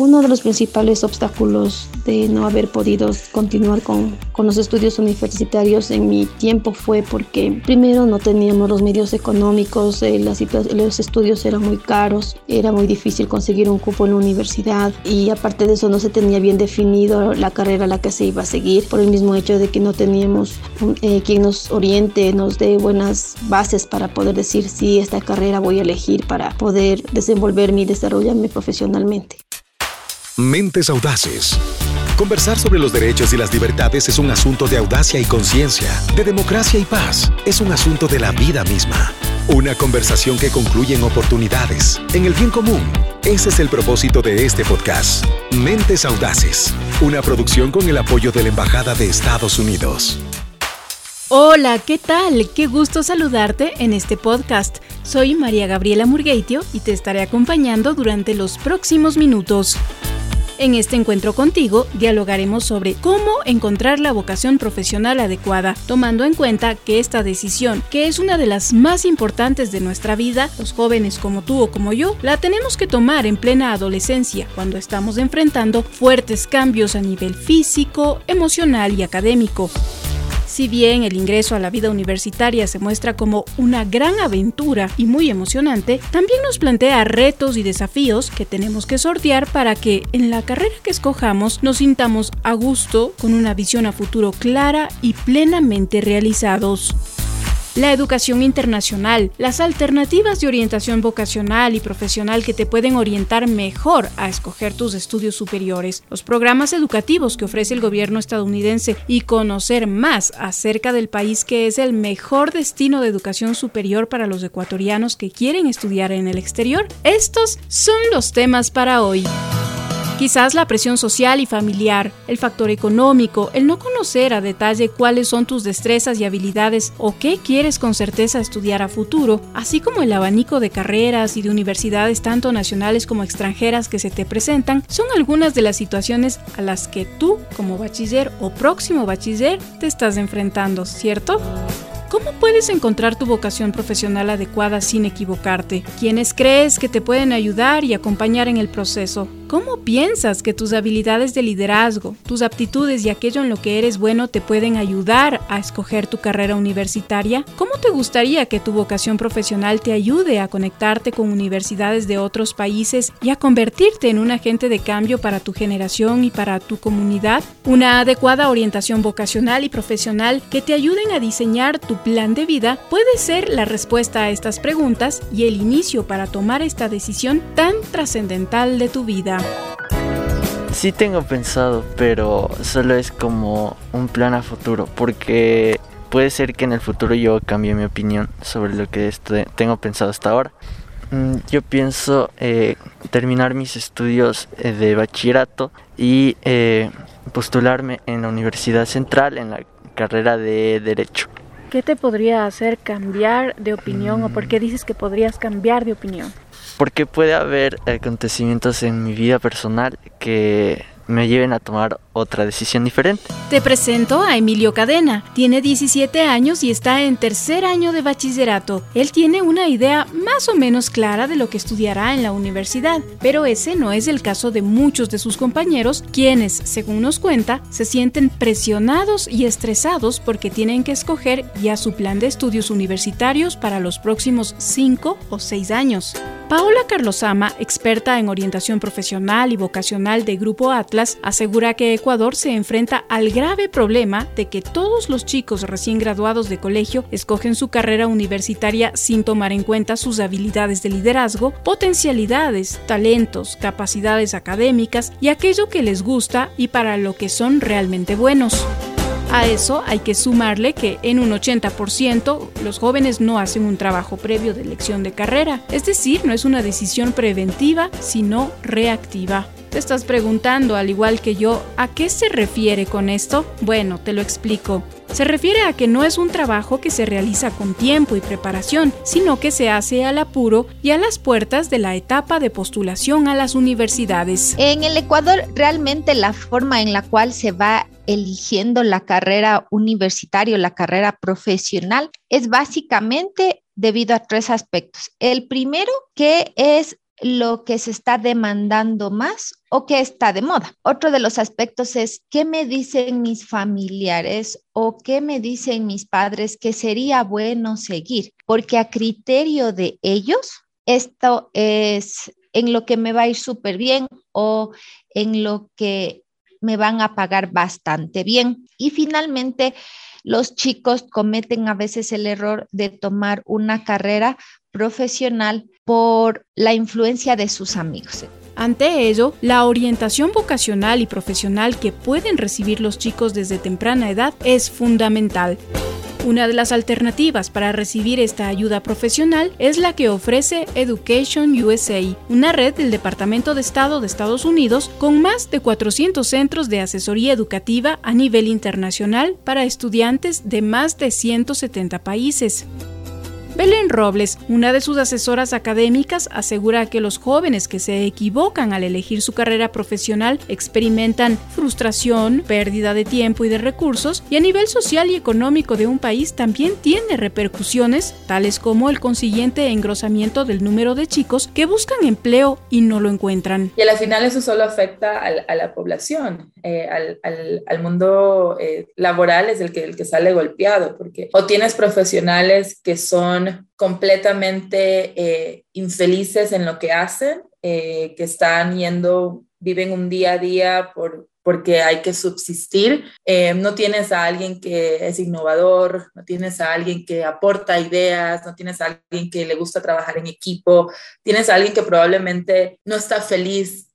Uno de los principales obstáculos de no haber podido continuar con, los estudios universitarios en mi tiempo fue porque primero no teníamos los medios económicos, eh, los estudios eran muy caros, era muy difícil conseguir un cupo en la universidad y aparte de eso no se tenía bien definido la carrera a la que se iba a seguir por el mismo hecho de que no teníamos eh, quien nos oriente, nos dé buenas bases para poder decir si esta carrera voy a elegir para poder desenvolverme y desarrollarme profesionalmente. Mentes audaces. Conversar sobre los derechos y las libertades es un asunto de audacia y conciencia, de democracia y paz. Es un asunto de la vida misma. Una conversación que concluye en oportunidades, en el bien común. Ese es el propósito de este podcast. Mentes Audaces, una producción con el apoyo de la Embajada de Estados Unidos. Hola, ¿qué tal? Qué gusto saludarte en este podcast. Soy María Gabriela Murgueitio y te estaré acompañando durante los próximos minutos. En este encuentro contigo dialogaremos sobre cómo encontrar la vocación profesional adecuada, tomando en cuenta que esta decisión, que es una de las más importantes de nuestra vida, los jóvenes como tú o como yo, la tenemos que tomar en plena adolescencia, cuando estamos enfrentando fuertes cambios a nivel físico, emocional y académico. Si bien el ingreso a la vida universitaria se muestra como una gran aventura y muy emocionante, también nos plantea retos y desafíos que tenemos que sortear para que en la carrera que escojamos nos sintamos a gusto, con una visión a futuro clara y plenamente realizados la educación internacional, las alternativas de orientación vocacional y profesional que te pueden orientar mejor a escoger tus estudios superiores, los programas educativos que ofrece el gobierno estadounidense y conocer más acerca del país que es el mejor destino de educación superior para los ecuatorianos que quieren estudiar en el exterior. Estos son los temas para hoy. Quizás la presión social y familiar, el factor económico, el no conocer a detalle cuáles son tus destrezas y habilidades o qué quieres con certeza estudiar a futuro, así como el abanico de carreras y de universidades tanto nacionales como extranjeras que se te presentan, son algunas de las situaciones a las que tú, como bachiller o próximo bachiller, te estás enfrentando, ¿cierto? ¿Cómo puedes encontrar tu vocación profesional adecuada sin equivocarte? ¿Quiénes crees que te pueden ayudar y acompañar en el proceso? ¿Cómo piensas que tus habilidades de liderazgo, tus aptitudes y aquello en lo que eres bueno te pueden ayudar a escoger tu carrera universitaria? ¿Cómo te gustaría que tu vocación profesional te ayude a conectarte con universidades de otros países y a convertirte en un agente de cambio para tu generación y para tu comunidad? Una adecuada orientación vocacional y profesional que te ayuden a diseñar tu plan de vida puede ser la respuesta a estas preguntas y el inicio para tomar esta decisión tan trascendental de tu vida. Sí tengo pensado, pero solo es como un plan a futuro, porque puede ser que en el futuro yo cambie mi opinión sobre lo que tengo pensado hasta ahora. Mm, yo pienso eh, terminar mis estudios eh, de bachillerato y eh, postularme en la Universidad Central en la carrera de Derecho. ¿Qué te podría hacer cambiar de opinión o por qué dices que podrías cambiar de opinión? Porque puede haber acontecimientos en mi vida personal que me lleven a tomar otra decisión diferente. Te presento a Emilio Cadena. Tiene 17 años y está en tercer año de bachillerato. Él tiene una idea más o menos clara de lo que estudiará en la universidad, pero ese no es el caso de muchos de sus compañeros, quienes, según nos cuenta, se sienten presionados y estresados porque tienen que escoger ya su plan de estudios universitarios para los próximos 5 o 6 años. Paola Carlosama, experta en orientación profesional y vocacional de Grupo Atlas, asegura que Ecuador se enfrenta al grave problema de que todos los chicos recién graduados de colegio escogen su carrera universitaria sin tomar en cuenta sus habilidades de liderazgo, potencialidades, talentos, capacidades académicas y aquello que les gusta y para lo que son realmente buenos. A eso hay que sumarle que en un 80% los jóvenes no hacen un trabajo previo de elección de carrera, es decir, no es una decisión preventiva, sino reactiva. Te estás preguntando, al igual que yo, ¿a qué se refiere con esto? Bueno, te lo explico. Se refiere a que no es un trabajo que se realiza con tiempo y preparación, sino que se hace al apuro y a las puertas de la etapa de postulación a las universidades. En el Ecuador, realmente la forma en la cual se va eligiendo la carrera universitaria o la carrera profesional es básicamente debido a tres aspectos. El primero, que es lo que se está demandando más o qué está de moda. Otro de los aspectos es qué me dicen mis familiares o qué me dicen mis padres que sería bueno seguir, porque a criterio de ellos, esto es en lo que me va a ir súper bien o en lo que me van a pagar bastante bien. Y finalmente, los chicos cometen a veces el error de tomar una carrera profesional por la influencia de sus amigos. Ante ello, la orientación vocacional y profesional que pueden recibir los chicos desde temprana edad es fundamental. Una de las alternativas para recibir esta ayuda profesional es la que ofrece Education USA, una red del Departamento de Estado de Estados Unidos con más de 400 centros de asesoría educativa a nivel internacional para estudiantes de más de 170 países. Belén Robles, una de sus asesoras académicas, asegura que los jóvenes que se equivocan al elegir su carrera profesional experimentan frustración, pérdida de tiempo y de recursos, y a nivel social y económico de un país también tiene repercusiones, tales como el consiguiente engrosamiento del número de chicos que buscan empleo y no lo encuentran. Y al final eso solo afecta a, la población, eh, al, mundo eh, laboral es el que, el que sale golpeado, porque o tienes profesionales que son completamente eh, infelices en lo que hacen, eh, que están yendo, viven un día a día por, porque hay que subsistir. Eh, no tienes a alguien que es innovador, no tienes a alguien que aporta ideas, no tienes a alguien que le gusta trabajar en equipo, tienes a alguien que probablemente no está feliz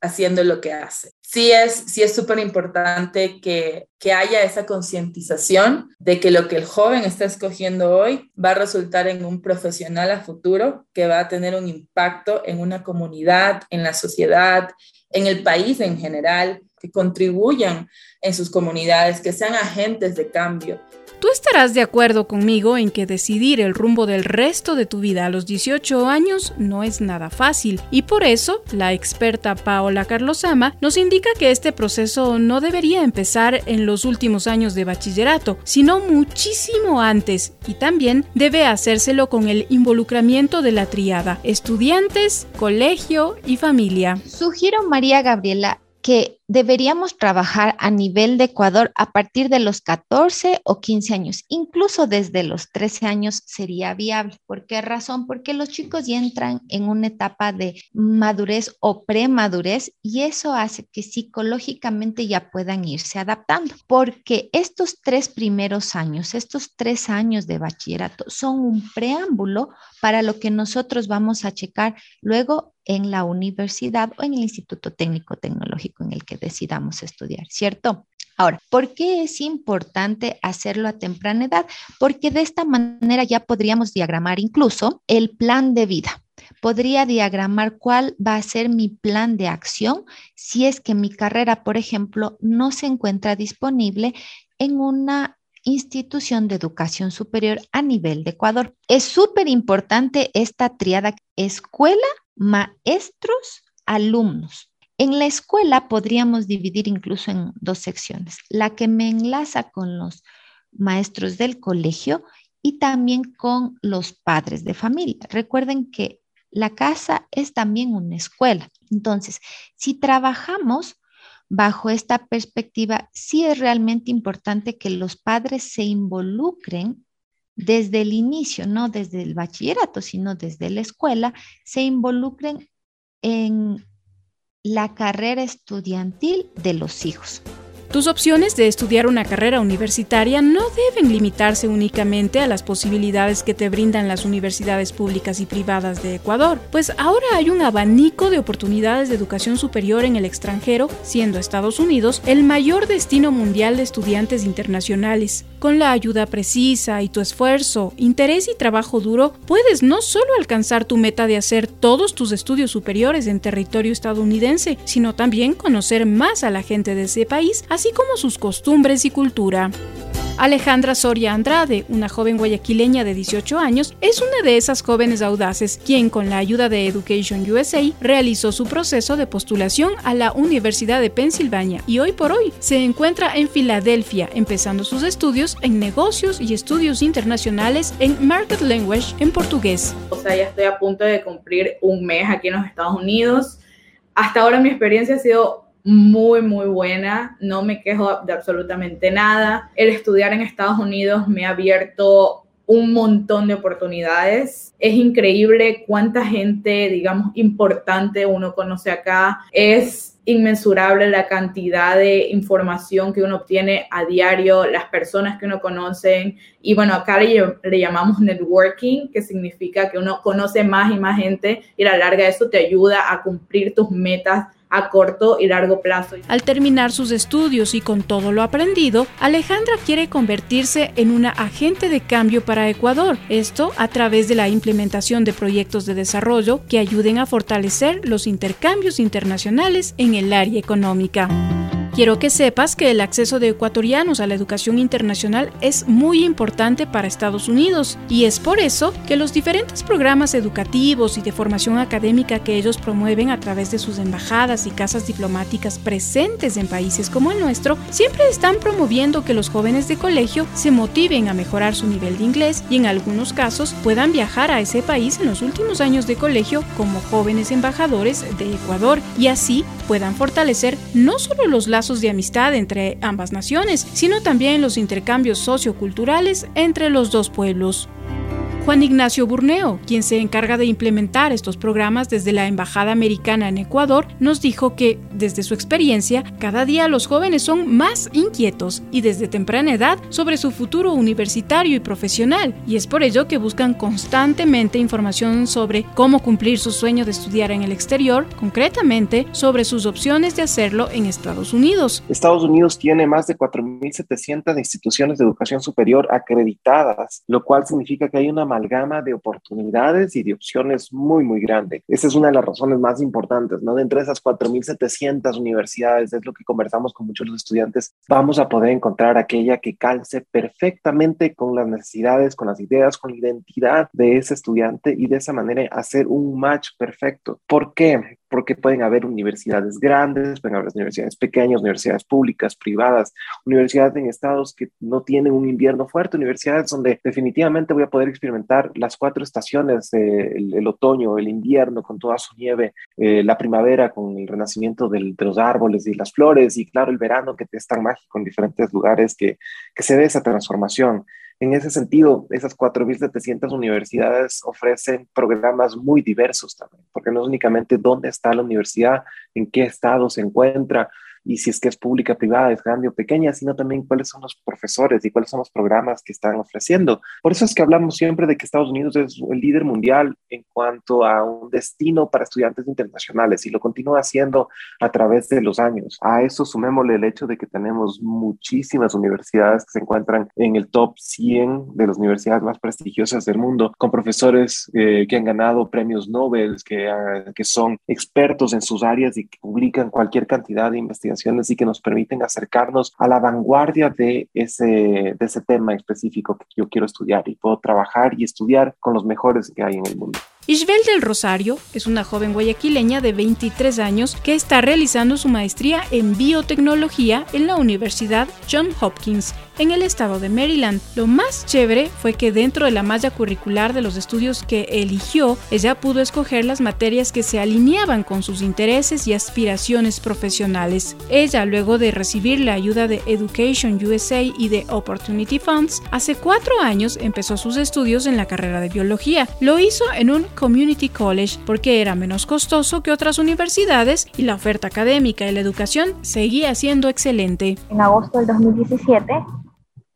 haciendo lo que hace sí es sí es súper importante que, que haya esa concientización de que lo que el joven está escogiendo hoy va a resultar en un profesional a futuro que va a tener un impacto en una comunidad, en la sociedad, en el país en general, que contribuyan en sus comunidades, que sean agentes de cambio. Tú estarás de acuerdo conmigo en que decidir el rumbo del resto de tu vida a los 18 años no es nada fácil y por eso la experta Paola Carlosama nos que este proceso no debería empezar en los últimos años de bachillerato, sino muchísimo antes y también debe hacérselo con el involucramiento de la triada, estudiantes, colegio y familia. Sugiero María Gabriela que deberíamos trabajar a nivel de Ecuador a partir de los 14 o 15 años, incluso desde los 13 años sería viable. ¿Por qué razón? Porque los chicos ya entran en una etapa de madurez o premadurez y eso hace que psicológicamente ya puedan irse adaptando, porque estos tres primeros años, estos tres años de bachillerato son un preámbulo para lo que nosotros vamos a checar luego en la universidad o en el Instituto Técnico Tecnológico en el que decidamos estudiar, ¿cierto? Ahora, ¿por qué es importante hacerlo a temprana edad? Porque de esta manera ya podríamos diagramar incluso el plan de vida. Podría diagramar cuál va a ser mi plan de acción si es que mi carrera, por ejemplo, no se encuentra disponible en una institución de educación superior a nivel de Ecuador. Es súper importante esta triada escuela, maestros, alumnos. En la escuela podríamos dividir incluso en dos secciones, la que me enlaza con los maestros del colegio y también con los padres de familia. Recuerden que la casa es también una escuela. Entonces, si trabajamos bajo esta perspectiva, sí es realmente importante que los padres se involucren desde el inicio, no desde el bachillerato, sino desde la escuela, se involucren en la carrera estudiantil de los hijos. Tus opciones de estudiar una carrera universitaria no deben limitarse únicamente a las posibilidades que te brindan las universidades públicas y privadas de Ecuador, pues ahora hay un abanico de oportunidades de educación superior en el extranjero, siendo Estados Unidos el mayor destino mundial de estudiantes internacionales. Con la ayuda precisa y tu esfuerzo, interés y trabajo duro, puedes no solo alcanzar tu meta de hacer todos tus estudios superiores en territorio estadounidense, sino también conocer más a la gente de ese país, así como sus costumbres y cultura. Alejandra Soria Andrade, una joven guayaquileña de 18 años, es una de esas jóvenes audaces quien con la ayuda de Education USA realizó su proceso de postulación a la Universidad de Pensilvania y hoy por hoy se encuentra en Filadelfia empezando sus estudios en negocios y estudios internacionales en Market Language en portugués. O sea, ya estoy a punto de cumplir un mes aquí en los Estados Unidos. Hasta ahora mi experiencia ha sido muy, muy buena. No me quejo de absolutamente nada. El estudiar en Estados Unidos me ha abierto un montón de oportunidades. Es increíble cuánta gente, digamos, importante uno conoce acá. Es inmensurable la cantidad de información que uno obtiene a diario, las personas que uno conoce. Y bueno, acá le, llamamos networking, que significa que uno conoce más y más gente y a la larga eso te ayuda a cumplir tus metas a corto y largo plazo. Al terminar sus estudios y con todo lo aprendido, Alejandra quiere convertirse en una agente de cambio para Ecuador, esto a través de la implementación de proyectos de desarrollo que ayuden a fortalecer los intercambios internacionales en el área económica. Quiero que sepas que el acceso de ecuatorianos a la educación internacional es muy importante para Estados Unidos y es por eso que los diferentes programas educativos y de formación académica que ellos promueven a través de sus embajadas y casas diplomáticas presentes en países como el nuestro siempre están promoviendo que los jóvenes de colegio se motiven a mejorar su nivel de inglés y en algunos casos puedan viajar a ese país en los últimos años de colegio como jóvenes embajadores de Ecuador y así puedan fortalecer no solo los lazos de amistad entre ambas naciones, sino también los intercambios socioculturales entre los dos pueblos. Juan Ignacio Burneo, quien se encarga de implementar estos programas desde la Embajada Americana en Ecuador, nos dijo que, desde su experiencia, cada día los jóvenes son más inquietos y desde temprana edad sobre su futuro universitario y profesional, y es por ello que buscan constantemente información sobre cómo cumplir su sueño de estudiar en el exterior, concretamente sobre sus opciones de hacerlo en Estados Unidos. Estados Unidos tiene más de 4.700 instituciones de educación superior acreditadas, lo cual significa que hay una amalgama de oportunidades y de opciones muy, muy grande. Esa es una de las razones más importantes, ¿no? De entre esas 4.700 universidades, es lo que conversamos con muchos de los estudiantes, vamos a poder encontrar aquella que calce perfectamente con las necesidades, con las ideas, con la identidad de ese estudiante y de esa manera hacer un match perfecto. ¿Por qué? Porque pueden haber universidades grandes, pueden haber universidades pequeñas, universidades públicas, privadas, universidades en estados que no tienen un invierno fuerte, universidades donde definitivamente voy a poder experimentar las cuatro estaciones, el, otoño, el invierno con toda su nieve, eh, la primavera con el renacimiento de los árboles y las flores y claro, el verano que es tan mágico en diferentes lugares que, que se ve esa transformación. En ese sentido, esas 4.700 universidades ofrecen programas muy diversos también, porque no es únicamente dónde está la universidad, en qué estado se encuentra, y si es que es pública, privada, es grande o pequeña, sino también cuáles son los profesores y cuáles son los programas que están ofreciendo. Por eso es que hablamos siempre de que Estados Unidos es el líder mundial en cuanto a un destino para estudiantes internacionales y lo continúa haciendo a través de los años. A eso sumémosle el hecho de que tenemos muchísimas universidades que se encuentran en el top 100 de las universidades más prestigiosas del mundo, con profesores eh, que han ganado premios Nobel, que, ah, que son expertos en sus áreas y que publican cualquier cantidad de investigaciones y que nos permiten acercarnos a la vanguardia de ese, de ese tema específico que yo quiero estudiar y puedo trabajar y estudiar con los mejores que hay en el mundo. Isbel del Rosario es una joven guayaquileña de 23 años que está realizando su maestría en biotecnología en la Universidad John Hopkins en el estado de Maryland. Lo más chévere fue que dentro de la malla curricular de los estudios que eligió, ella pudo escoger las materias que se alineaban con sus intereses y aspiraciones profesionales. Ella, luego de recibir la ayuda de Education USA y de Opportunity Funds, hace cuatro años empezó sus estudios en la carrera de biología. Lo hizo en un Community College porque era menos costoso que otras universidades y la oferta académica y la educación seguía siendo excelente. En agosto del 2017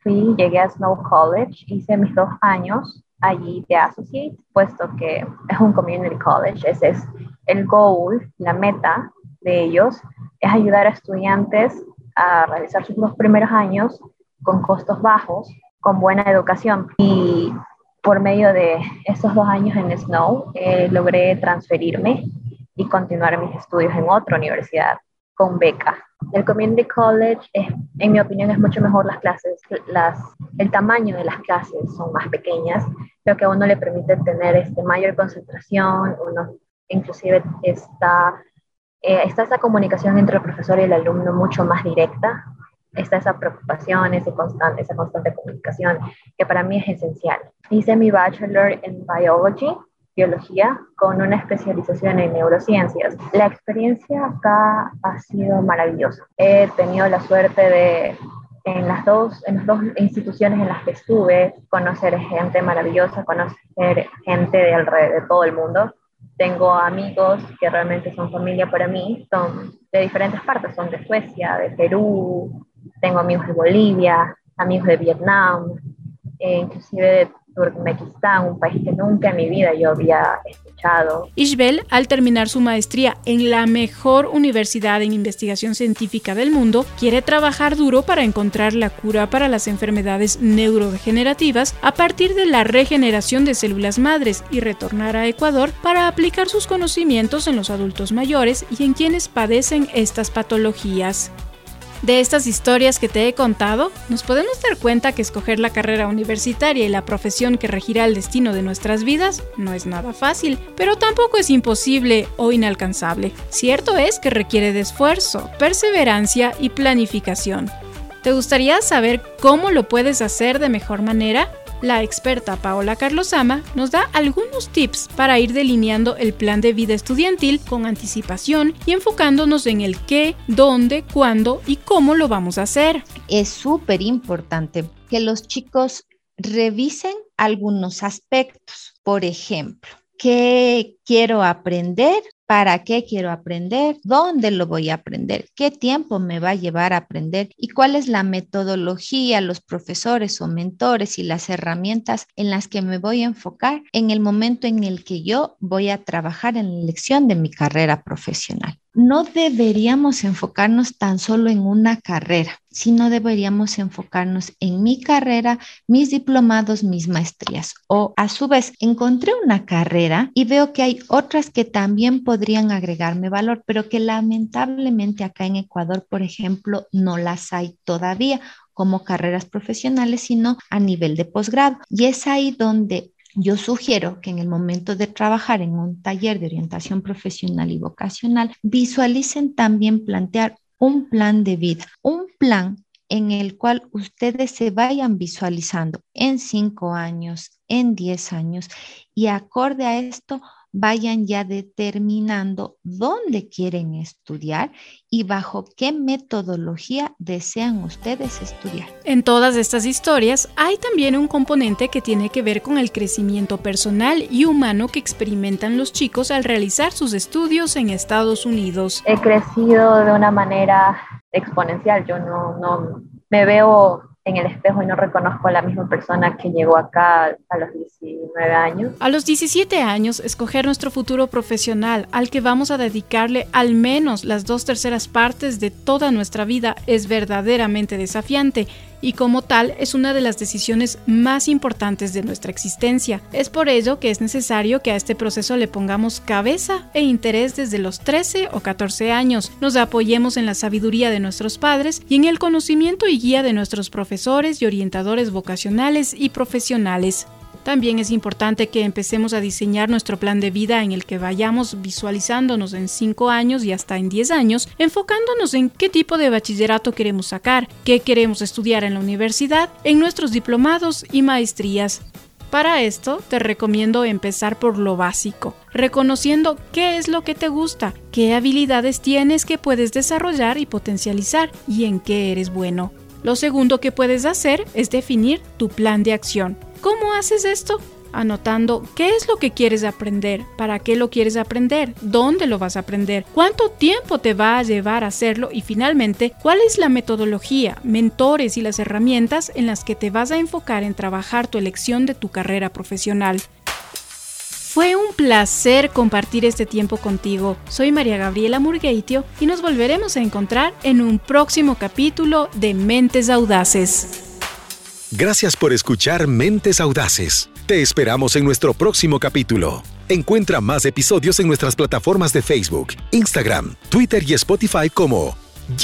fui, llegué a Snow College, hice mis dos años allí de Associate, puesto que es un Community College, ese es el goal, la meta de ellos, es ayudar a estudiantes a realizar sus dos primeros años con costos bajos, con buena educación. Y por medio de esos dos años en Snow, eh, logré transferirme y continuar mis estudios en otra universidad con beca. El Community College, en mi opinión, es mucho mejor las clases, las, el tamaño de las clases son más pequeñas, lo que a uno le permite tener este, mayor concentración, uno inclusive está, eh, está esa comunicación entre el profesor y el alumno mucho más directa, está esa preocupación, esa constante, esa constante comunicación, que para mí es esencial. Hice mi bachelor en biology, biología, con una especialización en neurociencias. La experiencia acá ha sido maravillosa. He tenido la suerte de en las dos, en las dos instituciones en las que estuve, conocer gente maravillosa, conocer gente de alrededor de todo el mundo. Tengo amigos que realmente son familia para mí, son de diferentes partes, son de Suecia, de Perú, tengo amigos de Bolivia, amigos de Vietnam, eh, inclusive de Turkmenistán, un país que nunca en mi vida yo había escuchado. Ishbel, al terminar su maestría en la mejor universidad en investigación científica del mundo, quiere trabajar duro para encontrar la cura para las enfermedades neurodegenerativas a partir de la regeneración de células madres y retornar a Ecuador para aplicar sus conocimientos en los adultos mayores y en quienes padecen estas patologías. De estas historias que te he contado, nos podemos dar cuenta que escoger la carrera universitaria y la profesión que regirá el destino de nuestras vidas no es nada fácil, pero tampoco es imposible o inalcanzable. Cierto es que requiere de esfuerzo, perseverancia y planificación. ¿Te gustaría saber cómo lo puedes hacer de mejor manera? La experta Paola Carlosama nos da algunos tips para ir delineando el plan de vida estudiantil con anticipación y enfocándonos en el qué, dónde, cuándo y cómo lo vamos a hacer. Es súper importante que los chicos revisen algunos aspectos. Por ejemplo, ¿qué quiero aprender? ¿Para qué quiero aprender? ¿Dónde lo voy a aprender? ¿Qué tiempo me va a llevar a aprender? ¿Y cuál es la metodología, los profesores o mentores y las herramientas en las que me voy a enfocar en el momento en el que yo voy a trabajar en la elección de mi carrera profesional? No deberíamos enfocarnos tan solo en una carrera, sino deberíamos enfocarnos en mi carrera, mis diplomados, mis maestrías. O a su vez, encontré una carrera y veo que hay otras que también podrían agregarme valor, pero que lamentablemente acá en Ecuador, por ejemplo, no las hay todavía como carreras profesionales, sino a nivel de posgrado. Y es ahí donde yo sugiero que en el momento de trabajar en un taller de orientación profesional y vocacional, visualicen también plantear un plan de vida, un plan en el cual ustedes se vayan visualizando en cinco años, en diez años y acorde a esto vayan ya determinando dónde quieren estudiar y bajo qué metodología desean ustedes estudiar. En todas estas historias hay también un componente que tiene que ver con el crecimiento personal y humano que experimentan los chicos al realizar sus estudios en Estados Unidos. He crecido de una manera exponencial, yo no, no me veo en el espejo y no reconozco a la misma persona que llegó acá a los 19 años. A los 17 años, escoger nuestro futuro profesional al que vamos a dedicarle al menos las dos terceras partes de toda nuestra vida es verdaderamente desafiante y como tal es una de las decisiones más importantes de nuestra existencia. Es por ello que es necesario que a este proceso le pongamos cabeza e interés desde los 13 o 14 años, nos apoyemos en la sabiduría de nuestros padres y en el conocimiento y guía de nuestros profesores y orientadores vocacionales y profesionales. También es importante que empecemos a diseñar nuestro plan de vida en el que vayamos visualizándonos en 5 años y hasta en 10 años, enfocándonos en qué tipo de bachillerato queremos sacar, qué queremos estudiar en la universidad, en nuestros diplomados y maestrías. Para esto te recomiendo empezar por lo básico, reconociendo qué es lo que te gusta, qué habilidades tienes que puedes desarrollar y potencializar y en qué eres bueno. Lo segundo que puedes hacer es definir tu plan de acción. ¿Cómo haces esto? Anotando qué es lo que quieres aprender, para qué lo quieres aprender, dónde lo vas a aprender, cuánto tiempo te va a llevar a hacerlo y finalmente cuál es la metodología, mentores y las herramientas en las que te vas a enfocar en trabajar tu elección de tu carrera profesional. Fue un placer compartir este tiempo contigo. Soy María Gabriela Murgueitio y nos volveremos a encontrar en un próximo capítulo de Mentes Audaces. Gracias por escuchar Mentes Audaces. Te esperamos en nuestro próximo capítulo. Encuentra más episodios en nuestras plataformas de Facebook, Instagram, Twitter y Spotify como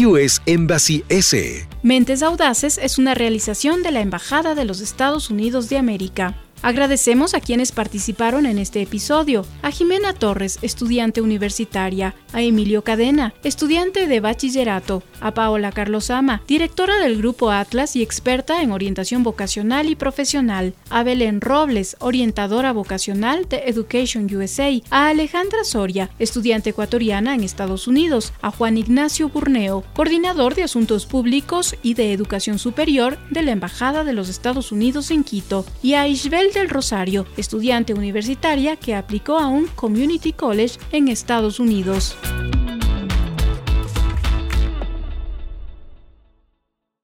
US Embassy S. Mentes Audaces es una realización de la Embajada de los Estados Unidos de América. Agradecemos a quienes participaron en este episodio, a Jimena Torres, estudiante universitaria, a Emilio Cadena, estudiante de bachillerato, a Paola Carlosama, directora del Grupo Atlas y experta en orientación vocacional y profesional, a Belén Robles, orientadora vocacional de Education USA, a Alejandra Soria, estudiante ecuatoriana en Estados Unidos, a Juan Ignacio Burneo, coordinador de Asuntos Públicos y de Educación Superior de la Embajada de los Estados Unidos en Quito, y a Isbel del Rosario, estudiante universitaria que aplicó a un community college en Estados Unidos.